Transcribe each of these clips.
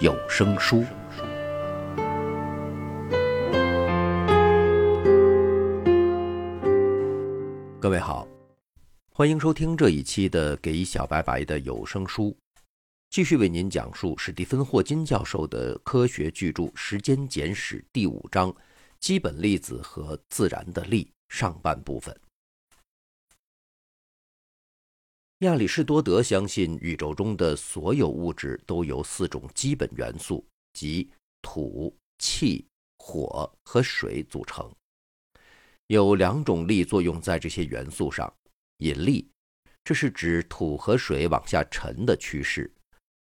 有声书。各位好，欢迎收听这一期的给小白白的有声书。继续为您讲述史蒂芬·霍金教授的科学巨著《时间简史》第五章“基本粒子和自然的力”上半部分。亚里士多德相信，宇宙中的所有物质都由四种基本元素，即土、气、火和水组成。有两种力作用在这些元素上：引力，这是指土和水往下沉的趋势。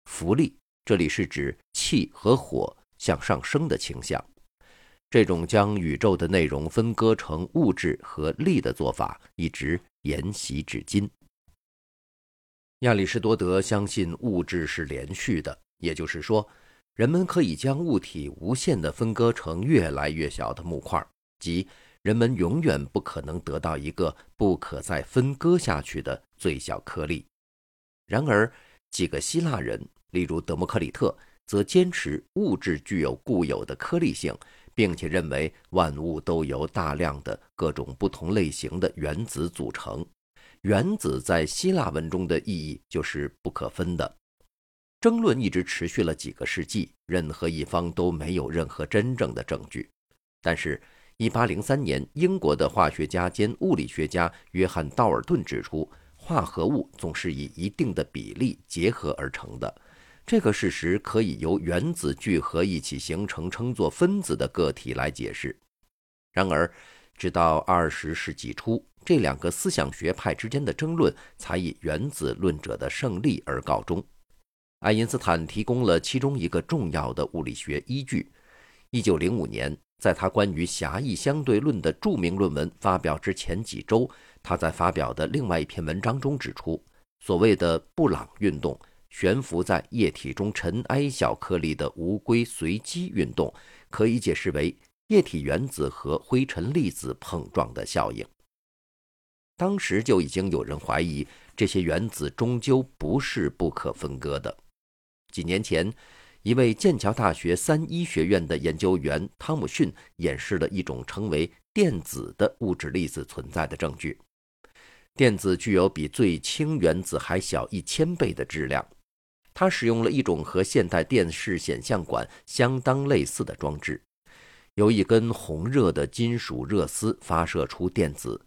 浮力，这里是指气和火向上升的倾向。这种将宇宙的内容分割成物质和力的做法，一直沿袭至今。亚里士多德相信物质是连续的，也就是说，人们可以将物体无限地分割成越来越小的木块，即人们永远不可能得到一个不可再分割下去的最小颗粒。然而，几个希腊人。例如，德谟克里特则坚持物质具有固有的颗粒性，并且认为万物都由大量的各种不同类型的原子组成。原子在希腊文中的意义就是不可分的。争论一直持续了几个世纪，任何一方都没有任何真正的证据。但是，1803年，英国的化学家兼物理学家约翰·道尔顿指出，化合物总是以一定的比例结合而成的。这个事实可以由原子聚合一起形成称作分子的个体来解释。然而，直到二十世纪初，这两个思想学派之间的争论才以原子论者的胜利而告终。爱因斯坦提供了其中一个重要的物理学依据。一九零五年，在他关于狭义相对论的著名论文发表之前几周，他在发表的另外一篇文章中指出，所谓的布朗运动。悬浮在液体中尘埃小颗粒的无规随机运动，可以解释为液体原子和灰尘粒子碰撞的效应。当时就已经有人怀疑这些原子终究不是不可分割的。几年前，一位剑桥大学三一学院的研究员汤姆逊演示了一种称为电子的物质粒子存在的证据。电子具有比最轻原子还小一千倍的质量。他使用了一种和现代电视显像管相当类似的装置，由一根红热的金属热丝发射出电子。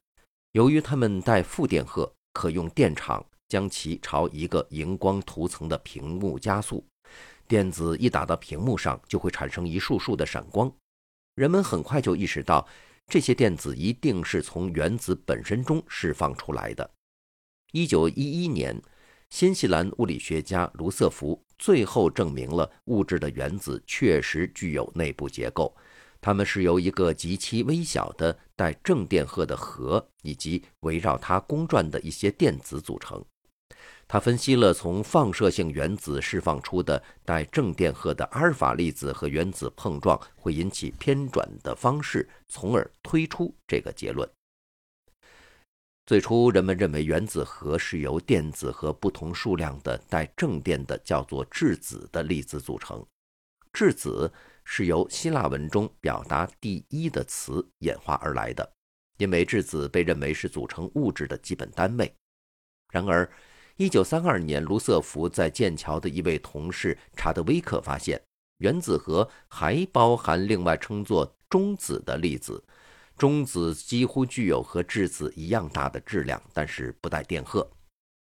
由于它们带负电荷，可用电场将其朝一个荧光涂层的屏幕加速。电子一打到屏幕上，就会产生一束束的闪光。人们很快就意识到，这些电子一定是从原子本身中释放出来的。一九一一年。新西兰物理学家卢瑟福最后证明了物质的原子确实具有内部结构，它们是由一个极其微小的带正电荷的核以及围绕它公转的一些电子组成。他分析了从放射性原子释放出的带正电荷的阿尔法粒子和原子碰撞会引起偏转的方式，从而推出这个结论。最初，人们认为原子核是由电子和不同数量的带正电的叫做质子的粒子组成。质子是由希腊文中表达第一的词演化而来的，因为质子被认为是组成物质的基本单位。然而，1932年，卢瑟福在剑桥的一位同事查德威克发现，原子核还包含另外称作中子的粒子。中子几乎具有和质子一样大的质量，但是不带电荷。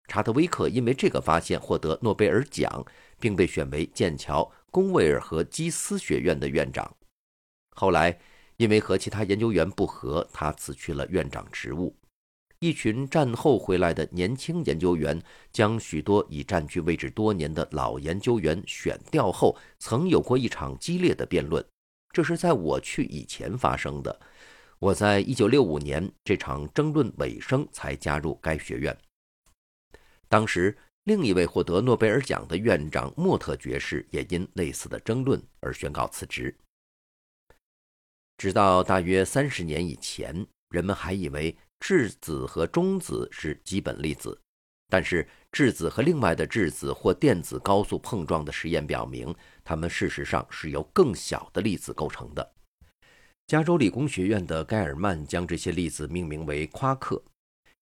查德威克因为这个发现获得诺贝尔奖，并被选为剑桥公卫尔和基斯学院的院长。后来，因为和其他研究员不和，他辞去了院长职务。一群战后回来的年轻研究员将许多已占据位置多年的老研究员选调后，曾有过一场激烈的辩论。这是在我去以前发生的。我在一九六五年这场争论尾声才加入该学院。当时，另一位获得诺贝尔奖的院长莫特爵士也因类似的争论而宣告辞职。直到大约三十年以前，人们还以为。质子和中子是基本粒子，但是质子和另外的质子或电子高速碰撞的实验表明，它们事实上是由更小的粒子构成的。加州理工学院的盖尔曼将这些粒子命名为夸克。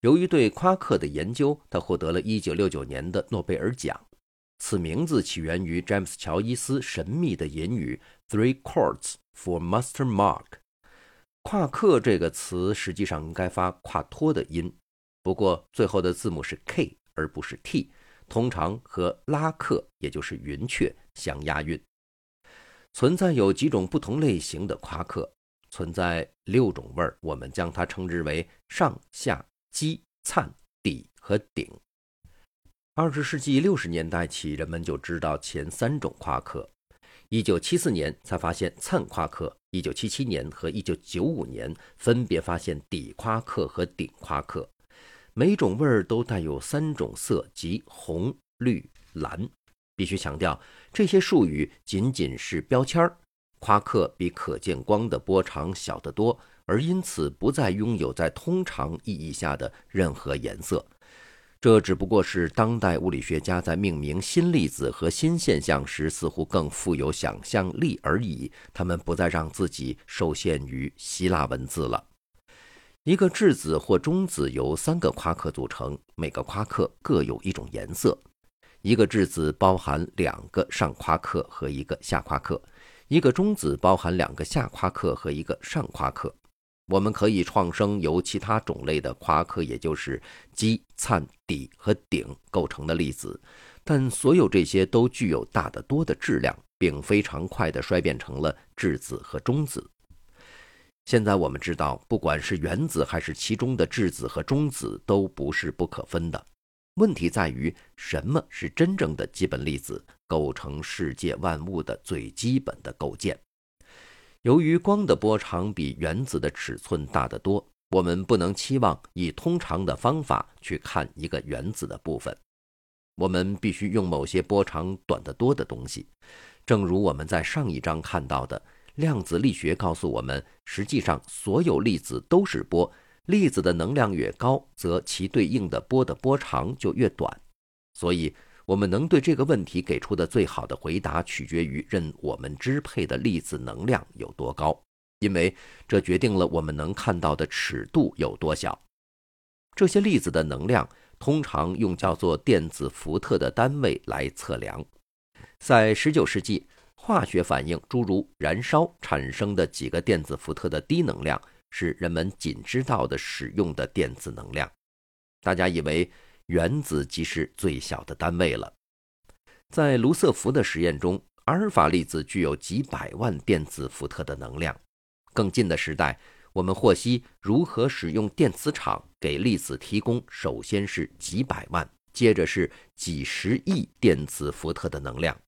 由于对夸克的研究，他获得了一九六九年的诺贝尔奖。此名字起源于詹姆斯·乔伊斯神秘的隐语 “Three Chords for Master Mark”。夸克这个词实际上应该发夸托的音，不过最后的字母是 k 而不是 t，通常和拉克也就是云雀相押韵。存在有几种不同类型的夸克，存在六种味儿，我们将它称之为上下基灿底和顶。二十世纪六十年代起，人们就知道前三种夸克。一九七四年才发现灿夸克，一九七七年和一九九五年分别发现底夸克和顶夸克，每种味儿都带有三种色，即红、绿、蓝。必须强调，这些术语仅仅是标签儿。夸克比可见光的波长小得多，而因此不再拥有在通常意义下的任何颜色。这只不过是当代物理学家在命名新粒子和新现象时，似乎更富有想象力而已。他们不再让自己受限于希腊文字了。一个质子或中子由三个夸克组成，每个夸克各有一种颜色。一个质子包含两个上夸克和一个下夸克，一个中子包含两个下夸克和一个上夸克。我们可以创生由其他种类的夸克，也就是基、灿、底和顶构成的粒子，但所有这些都具有大得多的质量，并非常快地衰变成了质子和中子。现在我们知道，不管是原子还是其中的质子和中子，都不是不可分的。问题在于，什么是真正的基本粒子，构成世界万物的最基本的构建？由于光的波长比原子的尺寸大得多，我们不能期望以通常的方法去看一个原子的部分。我们必须用某些波长短得多的东西。正如我们在上一章看到的，量子力学告诉我们，实际上所有粒子都是波。粒子的能量越高，则其对应的波的波长就越短。所以。我们能对这个问题给出的最好的回答，取决于任我们支配的粒子能量有多高，因为这决定了我们能看到的尺度有多小。这些粒子的能量通常用叫做电子伏特的单位来测量。在19世纪，化学反应诸如燃烧产生的几个电子伏特的低能量，是人们仅知道的使用的电子能量。大家以为。原子即是最小的单位了。在卢瑟福的实验中，阿尔法粒子具有几百万电子伏特的能量。更近的时代，我们获悉如何使用电磁场给粒子提供，首先是几百万，接着是几十亿电子伏特的能量。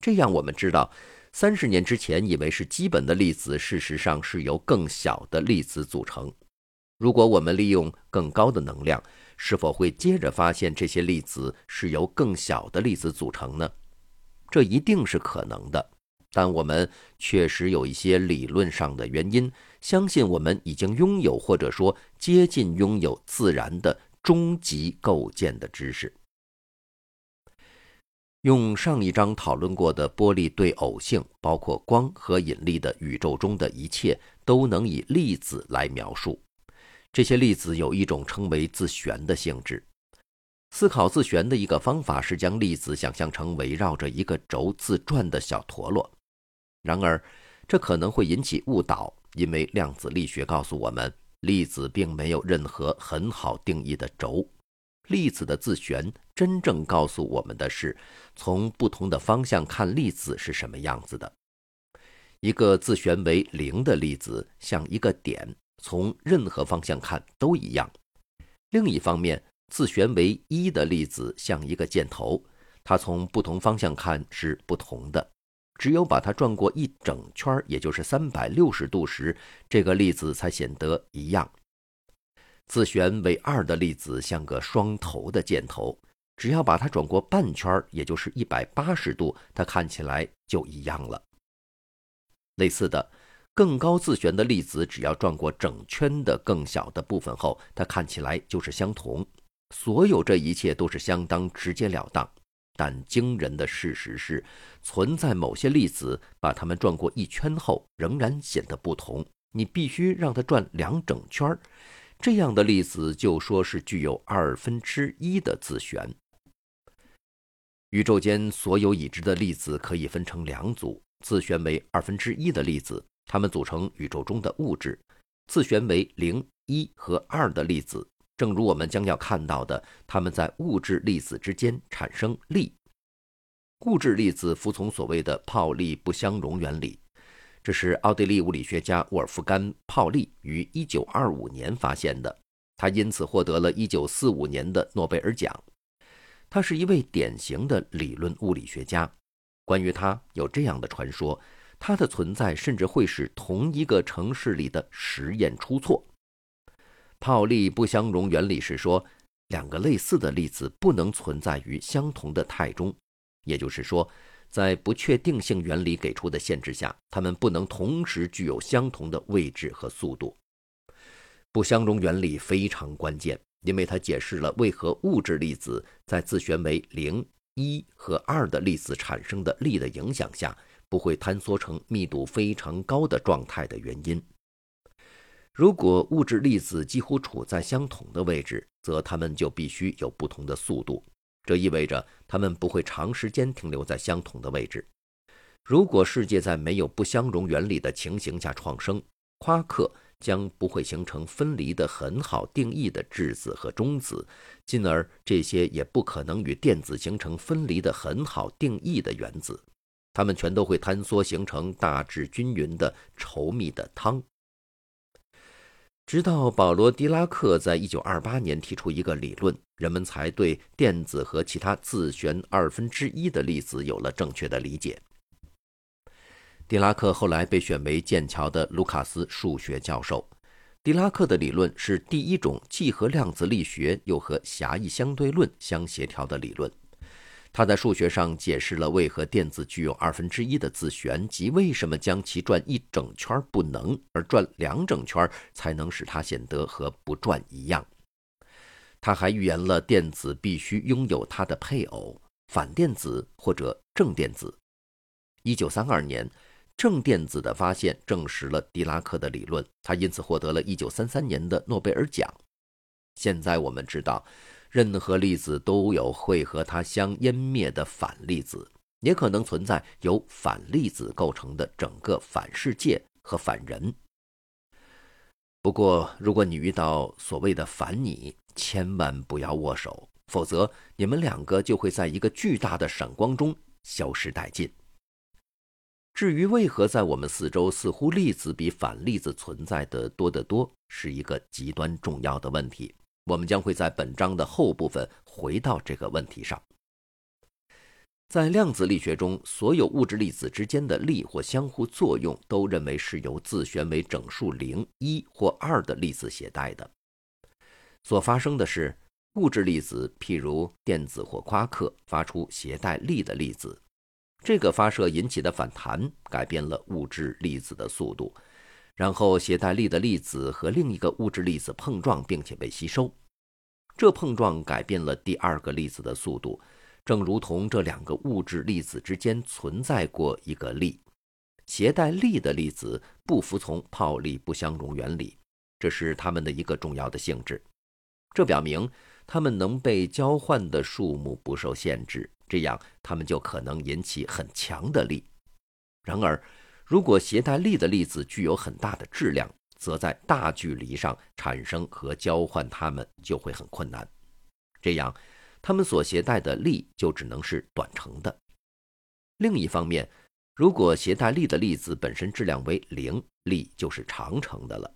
这样，我们知道，三十年之前以为是基本的粒子，事实上是由更小的粒子组成。如果我们利用更高的能量，是否会接着发现这些粒子是由更小的粒子组成呢？这一定是可能的，但我们确实有一些理论上的原因，相信我们已经拥有或者说接近拥有自然的终极构建的知识。用上一章讨论过的波粒对偶性，包括光和引力的宇宙中的一切，都能以粒子来描述。这些粒子有一种称为自旋的性质。思考自旋的一个方法是将粒子想象成围绕着一个轴自转的小陀螺。然而，这可能会引起误导，因为量子力学告诉我们，粒子并没有任何很好定义的轴。粒子的自旋真正告诉我们的是，从不同的方向看粒子是什么样子的。一个自旋为零的粒子像一个点。从任何方向看都一样，另一方面，自旋为一的粒子像一个箭头，它从不同方向看是不同的。只有把它转过一整圈，也就是三百六十度时，这个粒子才显得一样。自旋为二的粒子像个双头的箭头，只要把它转过半圈，也就是一百八十度，它看起来就一样了。类似的，更高自旋的粒子只要转过整圈的更小的部分后，它看起来就是相同。所有这一切都是相当直截了当。但惊人的事实是，存在某些粒子把它们转过一圈后，仍然显得不同。你必须让它转两整圈儿这样的粒子就说是具有二分之一的自旋。宇宙间所有已知的粒子可以分成两组：自旋为二分之一的粒子，它们组成宇宙中的物质；自旋为零、一和二的粒子。正如我们将要看到的，它们在物质粒子之间产生力。物质粒子服从所谓的泡利不相容原理，这是奥地利物理学家沃尔夫甘·泡利于1925年发现的。他因此获得了一九四五年的诺贝尔奖。他是一位典型的理论物理学家。关于他，有这样的传说：它的存在甚至会使同一个城市里的实验出错。泡利不相容原理是说，两个类似的粒子不能存在于相同的态中，也就是说，在不确定性原理给出的限制下，它们不能同时具有相同的位置和速度。不相容原理非常关键，因为它解释了为何物质粒子在自旋为零、一和二的粒子产生的力的影响下，不会坍缩成密度非常高的状态的原因。如果物质粒子几乎处在相同的位置，则它们就必须有不同的速度。这意味着它们不会长时间停留在相同的位置。如果世界在没有不相容原理的情形下创生，夸克将不会形成分离的很好定义的质子和中子，进而这些也不可能与电子形成分离的很好定义的原子。它们全都会坍缩形成大致均匀的稠密的汤。直到保罗·狄拉克在1928年提出一个理论，人们才对电子和其他自旋二分之一的粒子有了正确的理解。狄拉克后来被选为剑桥的卢卡斯数学教授。狄拉克的理论是第一种既和量子力学又和狭义相对论相协调的理论。他在数学上解释了为何电子具有二分之一的自旋，及为什么将其转一整圈不能，而转两整圈才能使它显得和不转一样。他还预言了电子必须拥有它的配偶——反电子或者正电子。一九三二年，正电子的发现证实了狄拉克的理论，他因此获得了一九三三年的诺贝尔奖。现在我们知道。任何粒子都有会和它相湮灭的反粒子，也可能存在由反粒子构成的整个反世界和反人。不过，如果你遇到所谓的反你，千万不要握手，否则你们两个就会在一个巨大的闪光中消失殆尽。至于为何在我们四周似乎粒子比反粒子存在的多得多，是一个极端重要的问题。我们将会在本章的后部分回到这个问题上。在量子力学中，所有物质粒子之间的力或相互作用都认为是由自旋为整数零、一或二的粒子携带的。所发生的是，物质粒子，譬如电子或夸克，发出携带力的粒子。这个发射引起的反弹改变了物质粒子的速度。然后，携带力的粒子和另一个物质粒子碰撞，并且被吸收。这碰撞改变了第二个粒子的速度，正如同这两个物质粒子之间存在过一个力。携带力的粒子不服从泡利不相容原理，这是它们的一个重要的性质。这表明它们能被交换的数目不受限制，这样它们就可能引起很强的力。然而，如果携带力的粒子具有很大的质量，则在大距离上产生和交换它们就会很困难。这样，它们所携带的力就只能是短程的。另一方面，如果携带力的粒子本身质量为零，力就是长程的了。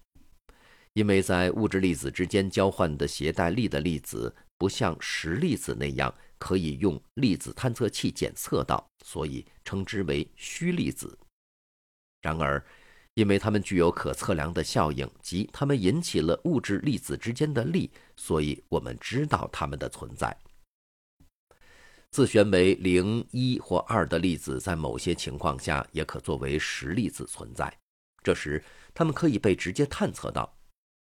因为在物质粒子之间交换的携带力的粒子不像实粒子那样可以用粒子探测器检测到，所以称之为虚粒子。然而，因为它们具有可测量的效应，即它们引起了物质粒子之间的力，所以我们知道它们的存在。自旋为零、一或二的粒子，在某些情况下也可作为实粒子存在。这时，它们可以被直接探测到。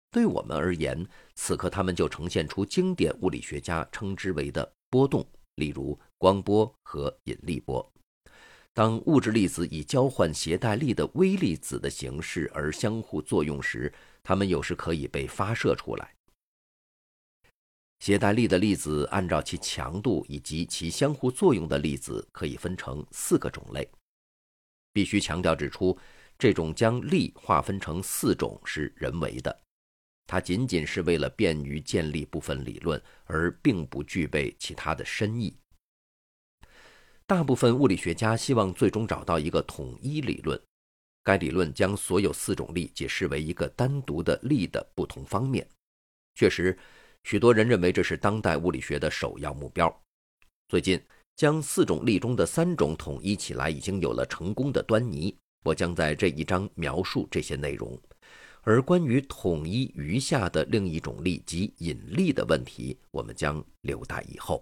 对我们而言，此刻它们就呈现出经典物理学家称之为的波动，例如光波和引力波。当物质粒子以交换携带力的微粒子的形式而相互作用时，它们有时可以被发射出来。携带力的粒子按照其强度以及其相互作用的粒子可以分成四个种类。必须强调指出，这种将力划分成四种是人为的，它仅仅是为了便于建立部分理论，而并不具备其他的深意。大部分物理学家希望最终找到一个统一理论，该理论将所有四种力解释为一个单独的力的不同方面。确实。许多人认为这是当代物理学的首要目标。最近，将四种力中的三种统一起来已经有了成功的端倪。我将在这一章描述这些内容。而关于统一余下的另一种力及引力的问题，我们将留待以后。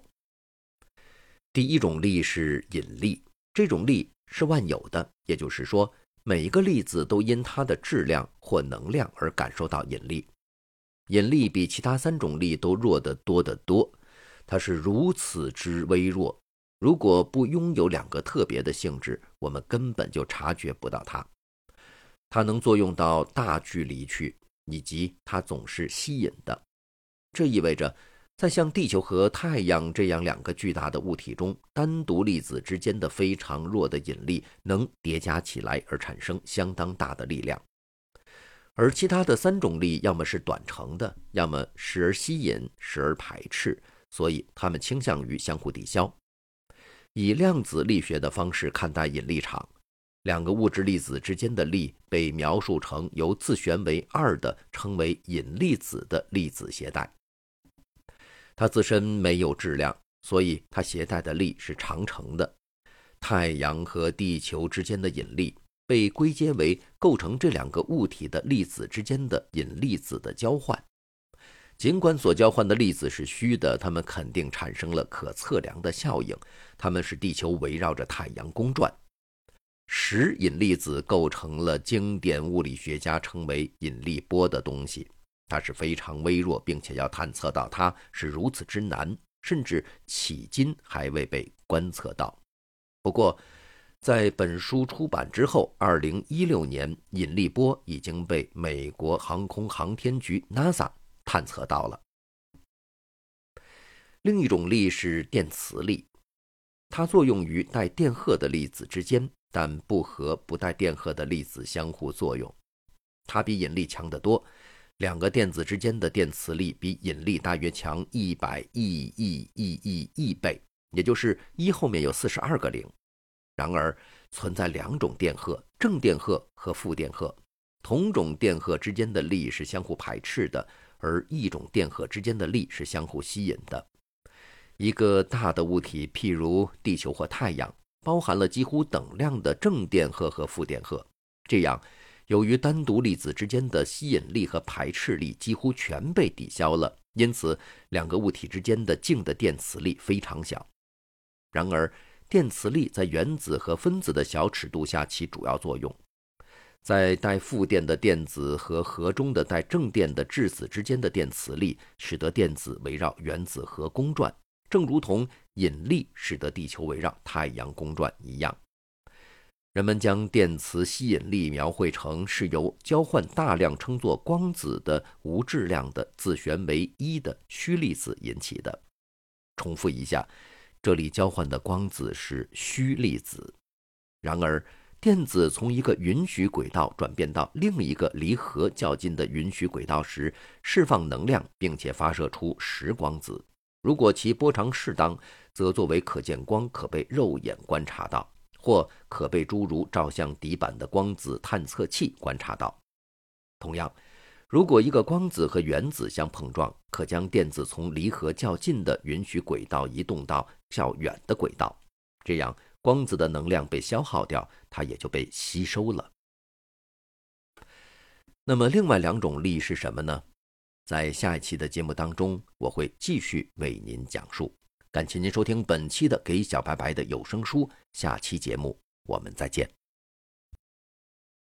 第一种力是引力，这种力是万有的，也就是说，每一个粒子都因它的质量或能量而感受到引力。引力比其他三种力都弱得多得多，它是如此之微弱。如果不拥有两个特别的性质，我们根本就察觉不到它。它能作用到大距离去，以及它总是吸引的。这意味着，在像地球和太阳这样两个巨大的物体中，单独粒子之间的非常弱的引力能叠加起来而产生相当大的力量。而其他的三种力，要么是短程的，要么时而吸引，时而排斥，所以它们倾向于相互抵消。以量子力学的方式看待引力场，两个物质粒子之间的力被描述成由自旋为二的称为引力子的粒子携带。它自身没有质量，所以它携带的力是长程的。太阳和地球之间的引力。被归结为构成这两个物体的粒子之间的引力子的交换。尽管所交换的粒子是虚的，它们肯定产生了可测量的效应。它们使地球围绕着太阳公转。十引力子构成了经典物理学家称为引力波的东西。它是非常微弱，并且要探测到它是如此之难，甚至迄今还未被观测到。不过，在本书出版之后，二零一六年，引力波已经被美国航空航天局 NASA 探测到了。另一种力是电磁力，它作用于带电荷的粒子之间，但不和不带电荷的粒子相互作用。它比引力强得多，两个电子之间的电磁力比引力大约强一百亿亿亿亿亿倍，也就是一后面有四十二个零。然而，存在两种电荷：正电荷和负电荷。同种电荷之间的力是相互排斥的，而异种电荷之间的力是相互吸引的。一个大的物体，譬如地球或太阳，包含了几乎等量的正电荷和负电荷。这样，由于单独粒子之间的吸引力和排斥力几乎全被抵消了，因此两个物体之间的静的电磁力非常小。然而，电磁力在原子和分子的小尺度下起主要作用，在带负电的电子和核中的带正电的质子之间的电磁力，使得电子围绕原子核公转，正如同引力使得地球围绕太阳公转一样。人们将电磁吸引力描绘成是由交换大量称作光子的无质量的自旋为一的虚粒子引起的。重复一下。这里交换的光子是虚粒子，然而电子从一个允许轨道转变到另一个离核较近的允许轨道时，释放能量，并且发射出实光子。如果其波长适当，则作为可见光可被肉眼观察到，或可被诸如照相底板的光子探测器观察到。同样，如果一个光子和原子相碰撞，可将电子从离合较近的允许轨道移动到较远的轨道，这样光子的能量被消耗掉，它也就被吸收了。那么，另外两种力是什么呢？在下一期的节目当中，我会继续为您讲述。感谢您收听本期的《给小白白的有声书》，下期节目我们再见。